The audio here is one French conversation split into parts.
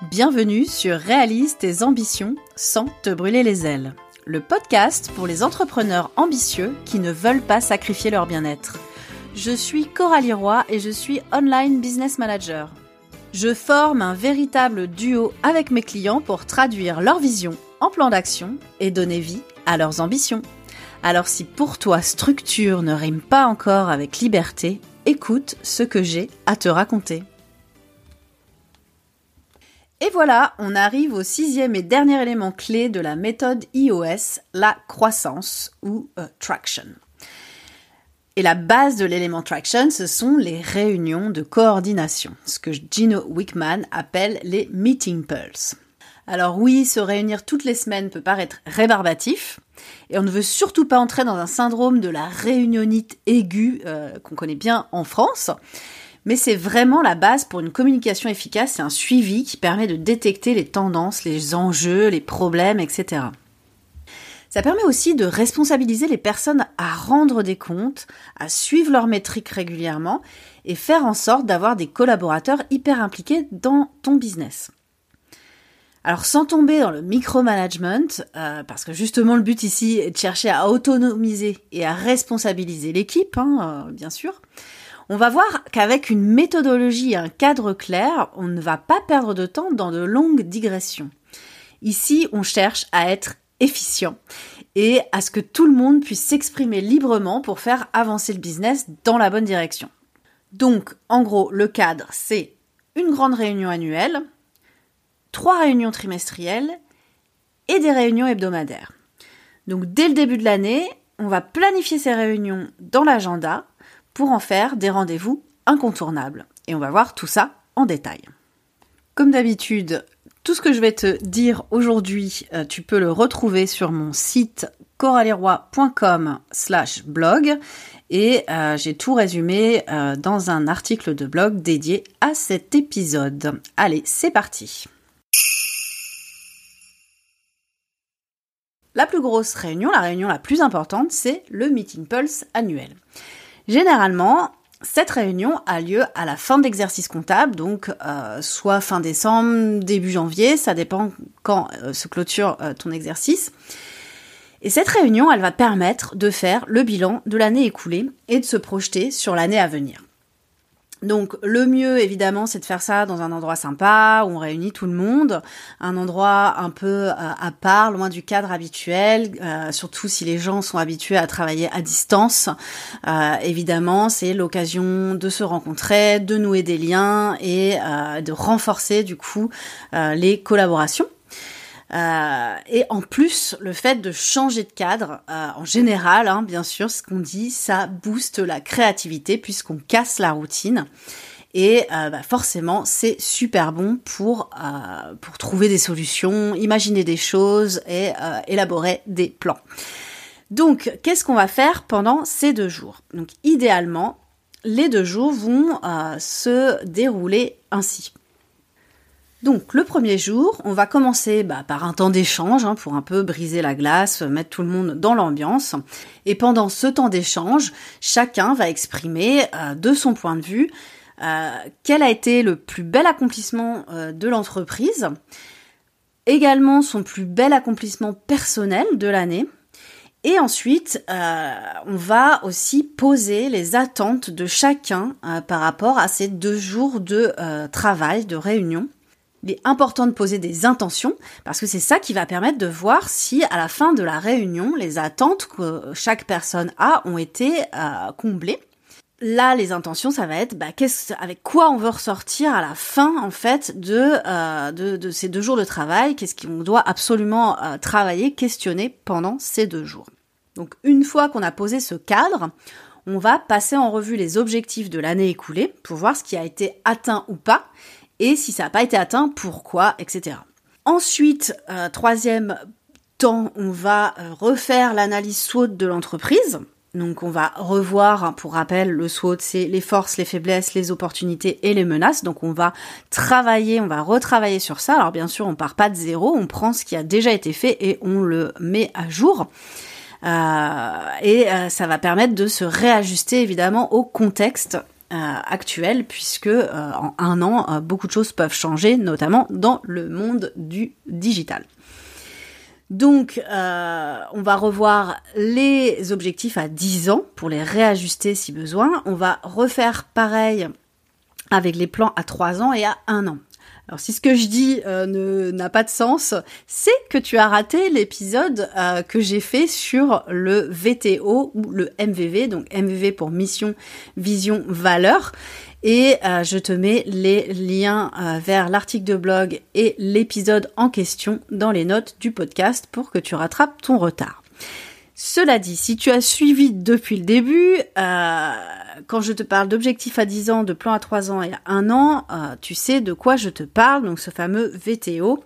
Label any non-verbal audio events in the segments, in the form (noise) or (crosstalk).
Bienvenue sur Réalise tes ambitions sans te brûler les ailes. Le podcast pour les entrepreneurs ambitieux qui ne veulent pas sacrifier leur bien-être. Je suis Coralie Roy et je suis online business manager. Je forme un véritable duo avec mes clients pour traduire leur vision en plan d'action et donner vie à leurs ambitions. Alors si pour toi structure ne rime pas encore avec liberté, écoute ce que j'ai à te raconter. Et voilà, on arrive au sixième et dernier élément clé de la méthode iOS, la croissance ou euh, traction. Et la base de l'élément traction, ce sont les réunions de coordination, ce que Gino Wickman appelle les meeting pulse. Alors oui, se réunir toutes les semaines peut paraître rébarbatif, et on ne veut surtout pas entrer dans un syndrome de la réunionite aiguë euh, qu'on connaît bien en France, mais c'est vraiment la base pour une communication efficace et un suivi qui permet de détecter les tendances, les enjeux, les problèmes, etc. Ça permet aussi de responsabiliser les personnes à rendre des comptes, à suivre leurs métriques régulièrement et faire en sorte d'avoir des collaborateurs hyper impliqués dans ton business. Alors sans tomber dans le micromanagement, euh, parce que justement le but ici est de chercher à autonomiser et à responsabiliser l'équipe, hein, euh, bien sûr, on va voir qu'avec une méthodologie et un cadre clair, on ne va pas perdre de temps dans de longues digressions. Ici, on cherche à être efficient et à ce que tout le monde puisse s'exprimer librement pour faire avancer le business dans la bonne direction. Donc, en gros, le cadre, c'est une grande réunion annuelle, trois réunions trimestrielles et des réunions hebdomadaires. Donc, dès le début de l'année, on va planifier ces réunions dans l'agenda pour en faire des rendez-vous incontournables. Et on va voir tout ça en détail. Comme d'habitude, tout ce que je vais te dire aujourd'hui, euh, tu peux le retrouver sur mon site coraleroy.com slash blog et euh, j'ai tout résumé euh, dans un article de blog dédié à cet épisode. Allez, c'est parti La plus grosse réunion, la réunion la plus importante, c'est le Meeting Pulse annuel. Généralement, cette réunion a lieu à la fin d'exercice comptable, donc euh, soit fin décembre, début janvier, ça dépend quand euh, se clôture euh, ton exercice. Et cette réunion, elle va permettre de faire le bilan de l'année écoulée et de se projeter sur l'année à venir. Donc le mieux évidemment c'est de faire ça dans un endroit sympa où on réunit tout le monde, un endroit un peu euh, à part, loin du cadre habituel, euh, surtout si les gens sont habitués à travailler à distance. Euh, évidemment c'est l'occasion de se rencontrer, de nouer des liens et de renforcer du coup les collaborations. Euh, et en plus, le fait de changer de cadre, euh, en général, hein, bien sûr, ce qu'on dit, ça booste la créativité puisqu'on casse la routine. Et euh, bah forcément, c'est super bon pour, pour trouver des solutions, imaginer des choses et élaborer des plans. Donc, qu'est-ce qu'on va faire pendant ces deux jours? Donc, idéalement, les deux jours vont se dérouler ainsi. Donc le premier jour, on va commencer bah, par un temps d'échange hein, pour un peu briser la glace, mettre tout le monde dans l'ambiance. Et pendant ce temps d'échange, chacun va exprimer euh, de son point de vue euh, quel a été le plus bel accomplissement euh, de l'entreprise, également son plus bel accomplissement personnel de l'année. Et ensuite, on va aussi poser les attentes de chacun par rapport à ces deux jours de travail, de réunion il est important de poser des intentions parce que c'est ça qui va permettre de voir si à la fin de la réunion, les attentes que chaque personne a ont été euh, comblées. Là, les intentions, ça va être bah, avec quoi on veut ressortir à la fin en fait de, euh, ces deux jours de travail, qu'est-ce qu'on doit absolument euh, travailler, questionner pendant ces deux jours. Donc une fois qu'on a posé ce cadre, on va passer en revue les objectifs de l'année écoulée pour voir ce qui a été atteint ou pas et si ça n'a pas été atteint, pourquoi, etc. Ensuite, euh, troisième temps, on va euh, refaire l'analyse SWOT de l'entreprise. Donc on va revoir, hein, pour rappel, le SWOT, c'est les forces, les faiblesses, les opportunités et les menaces. Donc on va travailler, on va retravailler sur ça. Alors bien sûr, on part pas de zéro, on prend ce qui a déjà été fait et on le met à jour. Euh, et ça va permettre de se réajuster évidemment au contexte actuelle puisque en un an, beaucoup de choses peuvent changer, notamment dans le monde du digital. Donc, on va revoir les objectifs à 10 ans pour les réajuster si besoin. On va refaire pareil avec les plans à 3 ans et à 1 an. Alors si ce que je dis euh, n'a pas de sens, c'est que tu as raté l'épisode euh, que j'ai fait sur le VTO ou le MVV, donc MVV pour mission, vision, valeur. Et euh, je te mets les liens vers l'article de blog et l'épisode en question dans les notes du podcast pour que tu rattrapes ton retard. Cela dit, si tu as suivi depuis le début, quand je te parle d'objectifs à 10 ans, de plan à 3 ans et à 1 an, euh, tu sais de quoi je te parle, donc ce fameux VTO.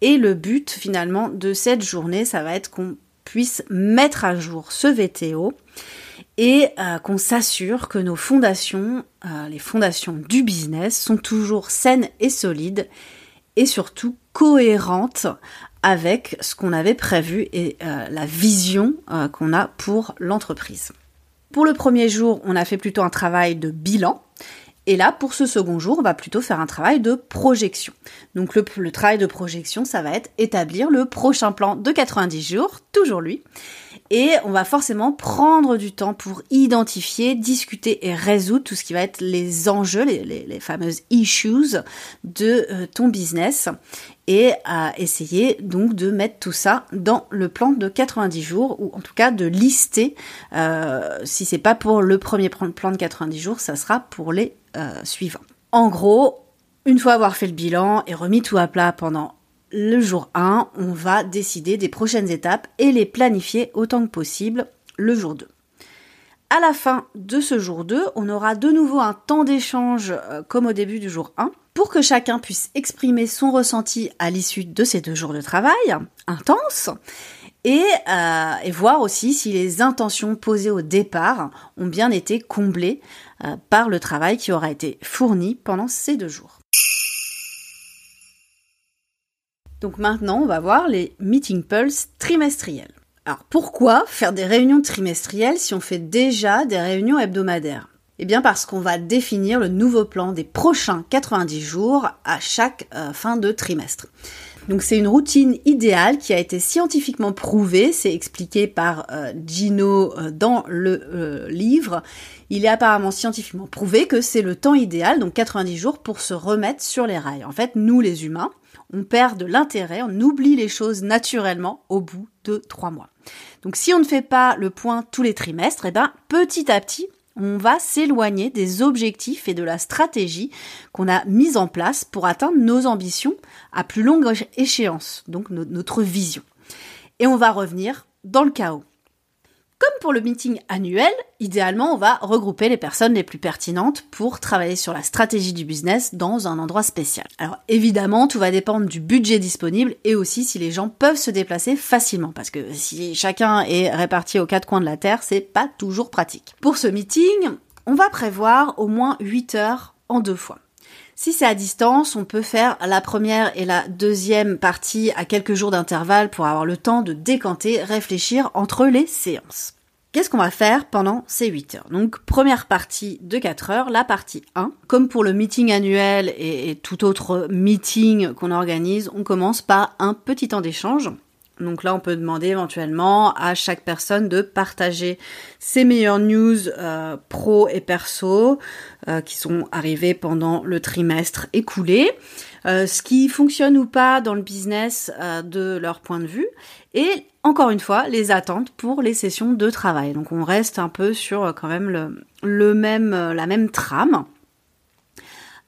Et le but finalement de cette journée, ça va être qu'on puisse mettre à jour ce VTO et euh, qu'on s'assure que nos fondations, les fondations du business, sont toujours saines et solides et surtout cohérentes avec ce qu'on avait prévu et euh, la vision euh, qu'on a pour l'entreprise. Pour le premier jour, on a fait plutôt un travail de bilan. Et là, pour ce second jour, on va plutôt faire un travail de projection. Donc le, travail de projection, ça va être établir le prochain plan de 90 jours, toujours lui, et on va forcément prendre du temps pour identifier, discuter et résoudre tout ce qui va être les enjeux, les, fameuses issues de euh, ton business et à essayer donc de mettre tout ça dans le plan de 90 jours ou en tout cas de lister. Euh, si c'est pas pour le premier plan de 90 jours, ça sera pour les euh, suivants. En gros, une fois avoir fait le bilan et remis tout à plat pendant le jour 1, on va décider des prochaines étapes et les planifier autant que possible le jour 2. À la fin de ce jour 2, on aura de nouveau un temps d'échange euh, comme au début du jour 1 pour que chacun puisse exprimer son ressenti à l'issue de ces deux jours de travail intense et, euh, voir aussi si les intentions posées au départ ont bien été comblées euh, par le travail qui aura été fourni pendant ces deux jours. Donc maintenant, on va voir les meeting pulse trimestriels. Alors pourquoi faire des réunions trimestrielles si on fait déjà des réunions hebdomadaires? Eh bien parce qu'on va définir le nouveau plan des prochains 90 jours à chaque euh, fin de trimestre. Donc c'est une routine idéale qui a été scientifiquement prouvée, c'est expliqué par euh, Gino euh, dans le livre. Il est apparemment scientifiquement prouvé que c'est le temps idéal, donc 90 jours, pour se remettre sur les rails. En fait, nous les humains, on perd de l'intérêt, on oublie les choses naturellement au bout de trois mois. Donc si on ne fait pas le point tous les trimestres, eh ben, petit à petit, on va s'éloigner des objectifs et de la stratégie qu'on a mise en place pour atteindre nos ambitions à plus longue échéance, donc notre vision. Et on va revenir dans le chaos. Comme pour le meeting annuel, idéalement, on va regrouper les personnes les plus pertinentes pour travailler sur la stratégie du business dans un endroit spécial. Alors évidemment, tout va dépendre du budget disponible et aussi si les gens peuvent se déplacer facilement parce que si chacun est réparti aux quatre coins de la Terre, c'est pas toujours pratique. Pour ce meeting, on va prévoir au moins 8 heures en deux fois. Si c'est à distance, on peut faire la première et la deuxième partie à quelques jours d'intervalle pour avoir le temps de décanter, réfléchir entre les séances. Qu'est-ce qu'on va faire pendant ces 8 heures? Donc première partie de 4 heures, la partie 1. Comme pour le meeting annuel et, tout autre meeting qu'on organise, on commence par un petit temps d'échange donc là, on peut demander éventuellement à chaque personne de partager ses meilleures news euh, pro et perso euh, qui sont arrivées pendant le trimestre écoulé, euh, ce qui fonctionne ou pas dans le business de leur point de vue, et encore une fois, les attentes pour les sessions de travail. Donc on reste un peu sur quand même la même trame.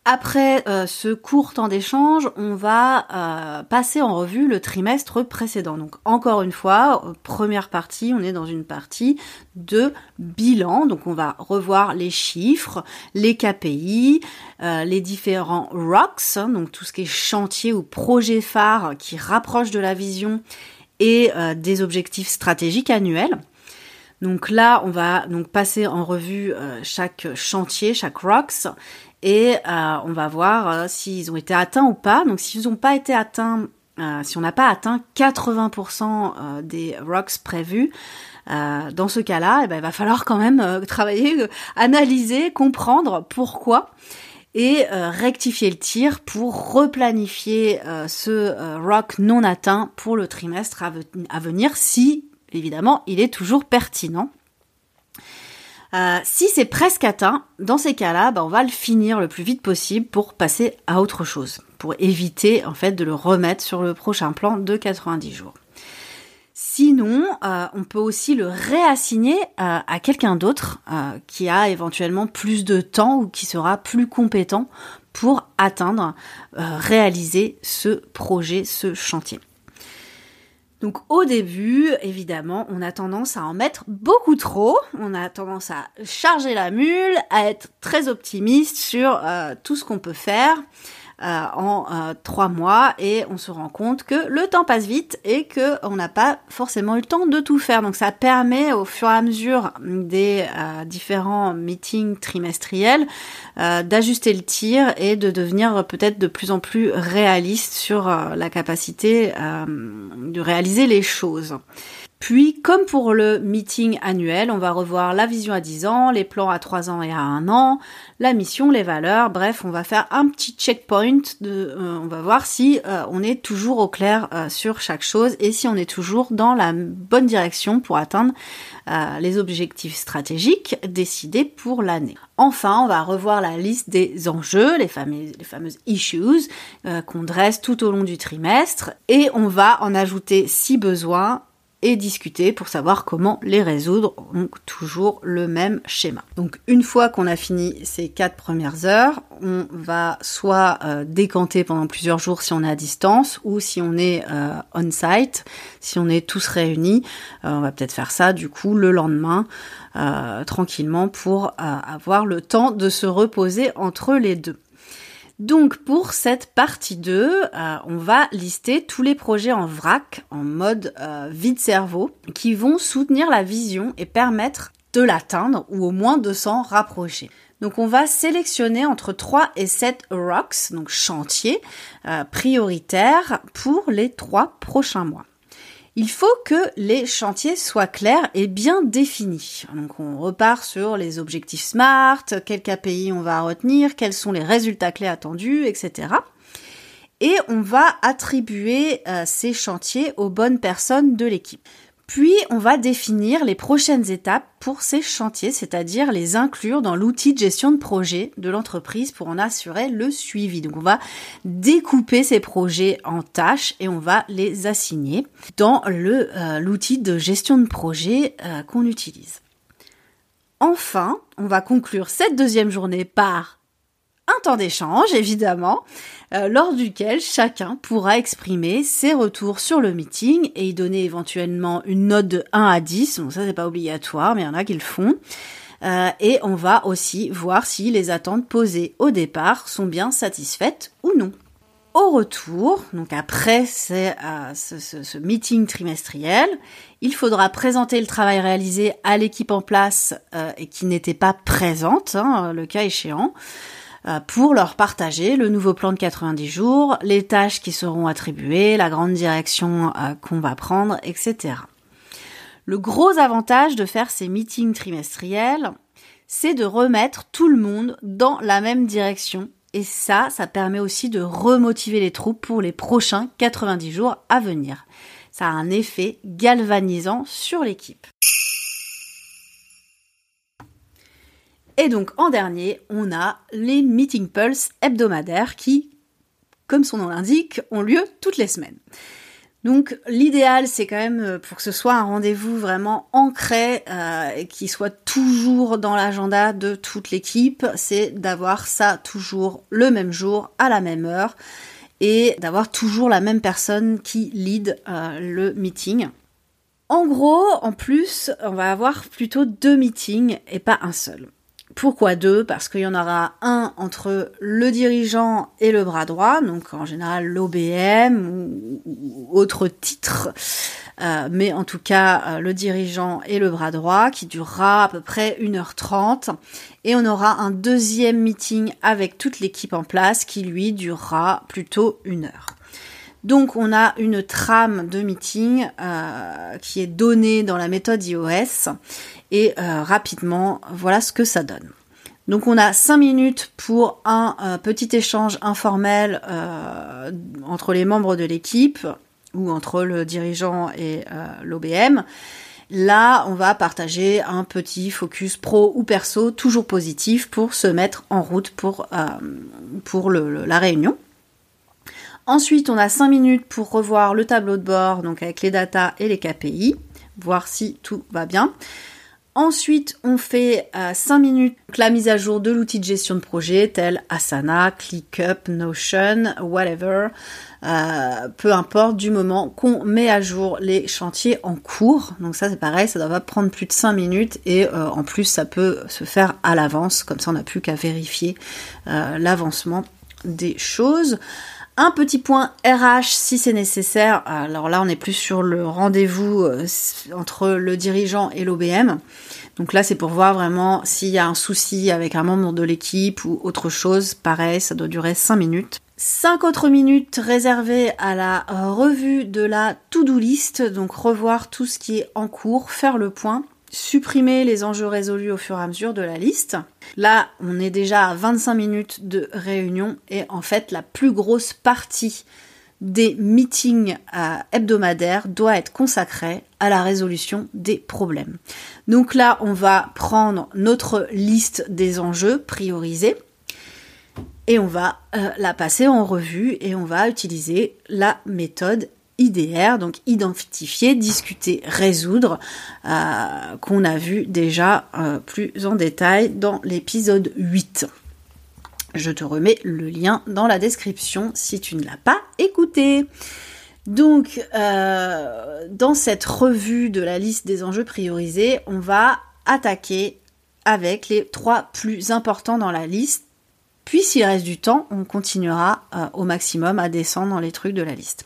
Après euh, ce court temps d'échange, on va euh, passer en revue le trimestre précédent. Donc encore une fois, euh, première partie, on est dans une partie de bilan. Donc on va revoir les chiffres, les KPI, les différents ROCs, hein, donc tout ce qui est chantier ou projet phare qui rapproche de la vision et des objectifs stratégiques annuels. Donc là, on va donc passer en revue chaque chantier, chaque ROCs et euh, on va voir euh, s'ils ont été atteints ou pas. Donc s'ils n'ont pas été atteints, si on n'a pas atteint 80% des rocks prévus, dans ce cas-là, eh ben, il va falloir quand même travailler, analyser, comprendre pourquoi et rectifier le tir pour replanifier ce rock non atteint pour le trimestre à venir si évidemment il est toujours pertinent. Euh, si c'est presque atteint, dans ces cas-là, bah, on va le finir le plus vite possible pour passer à autre chose, pour éviter en fait de le remettre sur le prochain plan de 90 jours. Sinon, euh, on peut aussi le réassigner euh, à quelqu'un d'autre qui a éventuellement plus de temps ou qui sera plus compétent pour atteindre, réaliser ce projet, ce chantier. Donc au début, évidemment, on a tendance à en mettre beaucoup trop, on a tendance à charger la mule, à être très optimiste sur euh, tout ce qu'on peut faire. Euh, en euh, trois mois et on se rend compte que le temps passe vite et que on n'a pas forcément eu le temps de tout faire. Donc ça permet au fur et à mesure des euh, différents meetings trimestriels d'ajuster le tir et de devenir peut-être de plus en plus réaliste sur la capacité de réaliser les choses. Puis, comme pour le meeting annuel, on va revoir la vision à 10 ans, les plans à 3 ans et à 1 an, la mission, les valeurs, bref, on va faire un petit checkpoint, de, euh, on va voir si euh, on est toujours au clair euh, sur chaque chose et si on est toujours dans la bonne direction pour atteindre les objectifs stratégiques décidés pour l'année. Enfin, on va revoir la liste des enjeux, les fameuses, les fameuses issues qu'on dresse tout au long du trimestre et on va en ajouter si besoin et discuter pour savoir comment les résoudre. Donc toujours le même schéma. Donc une fois qu'on a fini ces quatre premières heures, on va soit euh, décanter pendant plusieurs jours si on est à distance ou si on est euh, on-site, si on est tous réunis, euh, on va peut-être faire ça du coup le lendemain tranquillement pour avoir le temps de se reposer entre les deux. Donc pour cette partie 2, euh, on va lister tous les projets en vrac, en mode euh, vide cerveau, qui vont soutenir la vision et permettre de l'atteindre ou au moins de s'en rapprocher. Donc on va sélectionner entre 3 et 7 rocks, donc chantiers euh, prioritaires pour les 3 prochains mois il faut que les chantiers soient clairs et bien définis. Donc on repart sur les objectifs SMART, quel KPI on va retenir, quels sont les résultats clés attendus, etc. Et on va attribuer euh, ces chantiers aux bonnes personnes de l'équipe. Puis, on va définir les prochaines étapes pour ces chantiers, c'est-à-dire les inclure dans l'outil de gestion de projet de l'entreprise pour en assurer le suivi. Donc, on va découper ces projets en tâches et on va les assigner dans euh, l'outil de gestion de projet euh, qu'on utilise. Enfin, on va conclure cette deuxième journée par un temps d'échange, évidemment, euh, lors duquel chacun pourra exprimer ses retours sur le meeting et y donner éventuellement une note de 1 à 10. Bon, ça, c'est pas obligatoire, mais il y en a qui le font. Euh, et on va aussi voir si les attentes posées au départ sont bien satisfaites ou non. Au retour, donc après euh, ce, meeting trimestriel, il faudra présenter le travail réalisé à l'équipe en place et qui n'était pas présente, hein, le cas échéant. Euh, pour leur partager le nouveau plan de 90 jours, les tâches qui seront attribuées, la grande direction euh, qu'on va prendre, etc. Le gros avantage de faire ces meetings trimestriels, c'est de remettre tout le monde dans la même direction. Et ça, ça permet aussi de remotiver les troupes pour les prochains 90 jours à venir. Ça a un effet galvanisant sur l'équipe. Et donc en dernier, on a les Meeting Pulse hebdomadaires qui, comme son nom l'indique, ont lieu toutes les semaines. Donc l'idéal, c'est quand même euh, pour que ce soit un rendez-vous vraiment ancré euh, qui soit toujours dans l'agenda de toute l'équipe, c'est d'avoir ça toujours le même jour, à la même heure, et d'avoir toujours la même personne qui lead euh, le meeting. En gros, en plus, on va avoir plutôt deux meetings et pas un seul. Pourquoi deux? Parce qu'il y en aura un entre le dirigeant et le bras droit, donc en général l'OBM ou, autre titre, euh, mais en tout cas euh, le dirigeant et le bras droit qui durera à peu près 1h30 et on aura un deuxième meeting avec toute l'équipe en place qui lui durera plutôt une heure. Donc on a une trame de meeting qui est donnée dans la méthode iOS et rapidement voilà ce que ça donne. Donc on a 5 minutes pour un euh, petit échange informel euh, entre les membres de l'équipe ou entre le dirigeant et euh, l'OBM. Là, on va partager un petit focus pro ou perso, toujours positif, pour se mettre en route pour, pour la réunion. Ensuite, on a 5 minutes pour revoir le tableau de bord, donc avec les datas et les KPI, voir si tout va bien. Ensuite, on fait 5 euh, minutes la mise à jour de l'outil de gestion de projet tel Asana, ClickUp, Notion, whatever. Euh, peu importe du moment qu'on met à jour les chantiers en cours. Donc ça c'est pareil, ça doit pas prendre plus de 5 minutes et euh, en plus ça peut se faire à l'avance, comme ça on n'a plus qu'à vérifier l'avancement des choses. Un petit point RH si c'est nécessaire. Alors là, on est plus sur le rendez-vous euh, entre le dirigeant et l'OBM. Donc là, c'est pour voir vraiment s'il y a un souci avec un membre de l'équipe ou autre chose. Pareil, ça doit durer 5 minutes. 5 autres minutes réservées à la revue de la to-do list, donc revoir tout ce qui est en cours, faire le point supprimer les enjeux résolus au fur et à mesure de la liste. Là, on est déjà à 25 minutes de réunion et en fait, la plus grosse partie des meetings euh, hebdomadaires doit être consacrée à la résolution des problèmes. Donc là, on va prendre notre liste des enjeux priorisés et on va euh, la passer en revue et on va utiliser la méthode IDR, donc identifier, discuter, résoudre, euh, qu'on a vu déjà euh, plus en détail dans l'épisode 8. Je te remets le lien dans la description si tu ne l'as pas écouté. Donc, euh, dans cette revue de la liste des enjeux priorisés, on va attaquer avec les trois plus importants dans la liste. Puis, s'il reste du temps, on continuera au maximum à descendre dans les trucs de la liste.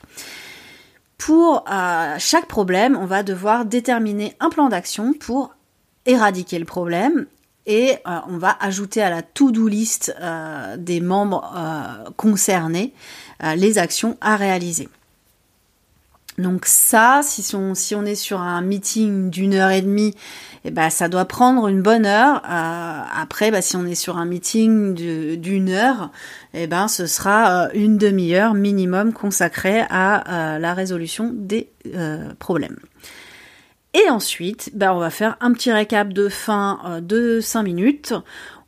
Pour euh, chaque problème, on va devoir déterminer un plan d'action pour éradiquer le problème et euh, on va ajouter à la to-do list euh, des membres concernés les actions à réaliser. Donc ça, si on, si on est sur un meeting d'une heure et demie, eh ben, ça doit prendre une bonne heure. Euh, après, bah, si on est sur un meeting d'une heure, eh ben, ce sera euh, une demi-heure minimum consacrée à euh, la résolution des problèmes. Et ensuite, bah, on va faire un petit récap de fin de 5 minutes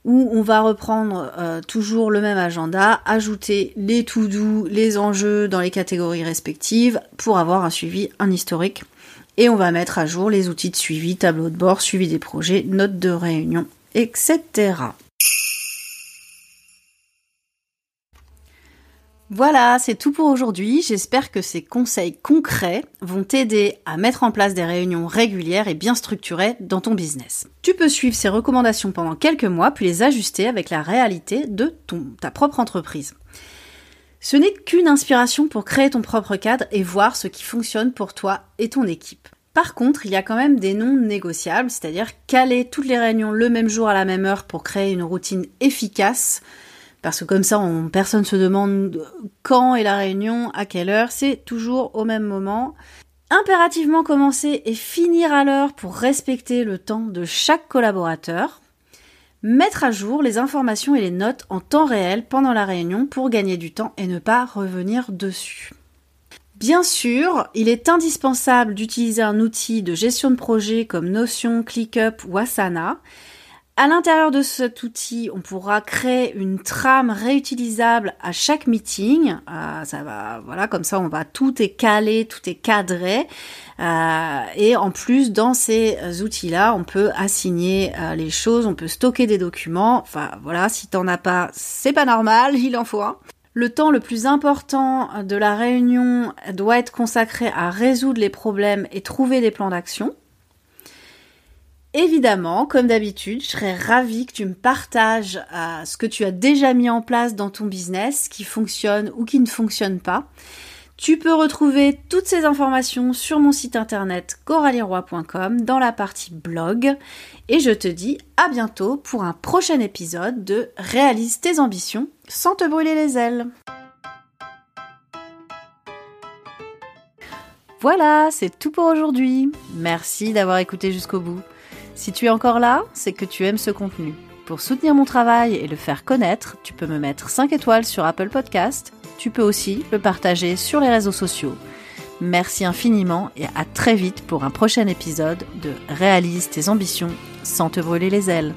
où on va reprendre euh, toujours le même agenda, ajouter les tout doux, les enjeux dans les catégories respectives pour avoir un suivi, un historique. Et on va mettre à jour les outils de suivi, tableau de bord, suivi des projets, notes de réunion, etc. Voilà, c'est tout pour aujourd'hui. J'espère que ces conseils concrets vont t'aider à mettre en place des réunions régulières et bien structurées dans ton business. Tu peux suivre ces recommandations pendant quelques mois puis les ajuster avec la réalité de ta propre entreprise. Ce n'est qu'une inspiration pour créer ton propre cadre et voir ce qui fonctionne pour toi et ton équipe. Par contre, il y a quand même des non négociables, c'est-à-dire caler toutes les réunions le même jour à la même heure pour créer une routine efficace parce que comme ça, on, personne se demande quand est la réunion, à quelle heure, c'est toujours au même moment. Impérativement commencer et finir à l'heure pour respecter le temps de chaque collaborateur. Mettre à jour les informations et les notes en temps réel pendant la réunion pour gagner du temps et ne pas revenir dessus. Bien sûr, il est indispensable d'utiliser un outil de gestion de projet comme Notion, ClickUp ou Asana à l'intérieur de cet outil, on pourra créer une trame réutilisable à chaque meeting. Euh, ça va, voilà, comme ça, on va tout est calé, tout est cadré. Euh, et en plus, dans ces outils-là, on peut assigner euh, les choses, on peut stocker des documents. Enfin, voilà, si t'en as pas, c'est pas normal, (laughs) il en faut un. Le temps le plus important de la réunion doit être consacré à résoudre les problèmes et trouver des plans d'action. Évidemment, comme d'habitude, je serais ravie que tu me partages euh, ce que tu as déjà mis en place dans ton business, qui fonctionne ou qui ne fonctionne pas. Tu peux retrouver toutes ces informations sur mon site internet coralieroy.com dans la partie blog et je te dis à bientôt pour un prochain épisode de Réalise tes ambitions sans te brûler les ailes. Voilà, c'est tout pour aujourd'hui. Merci d'avoir écouté jusqu'au bout. Si tu es encore là, c'est que tu aimes ce contenu. Pour soutenir mon travail et le faire connaître, tu peux me mettre 5 étoiles sur Apple Podcast. Tu peux aussi le partager sur les réseaux sociaux. Merci infiniment et à très vite pour un prochain épisode de Réalise tes ambitions sans te brûler les ailes.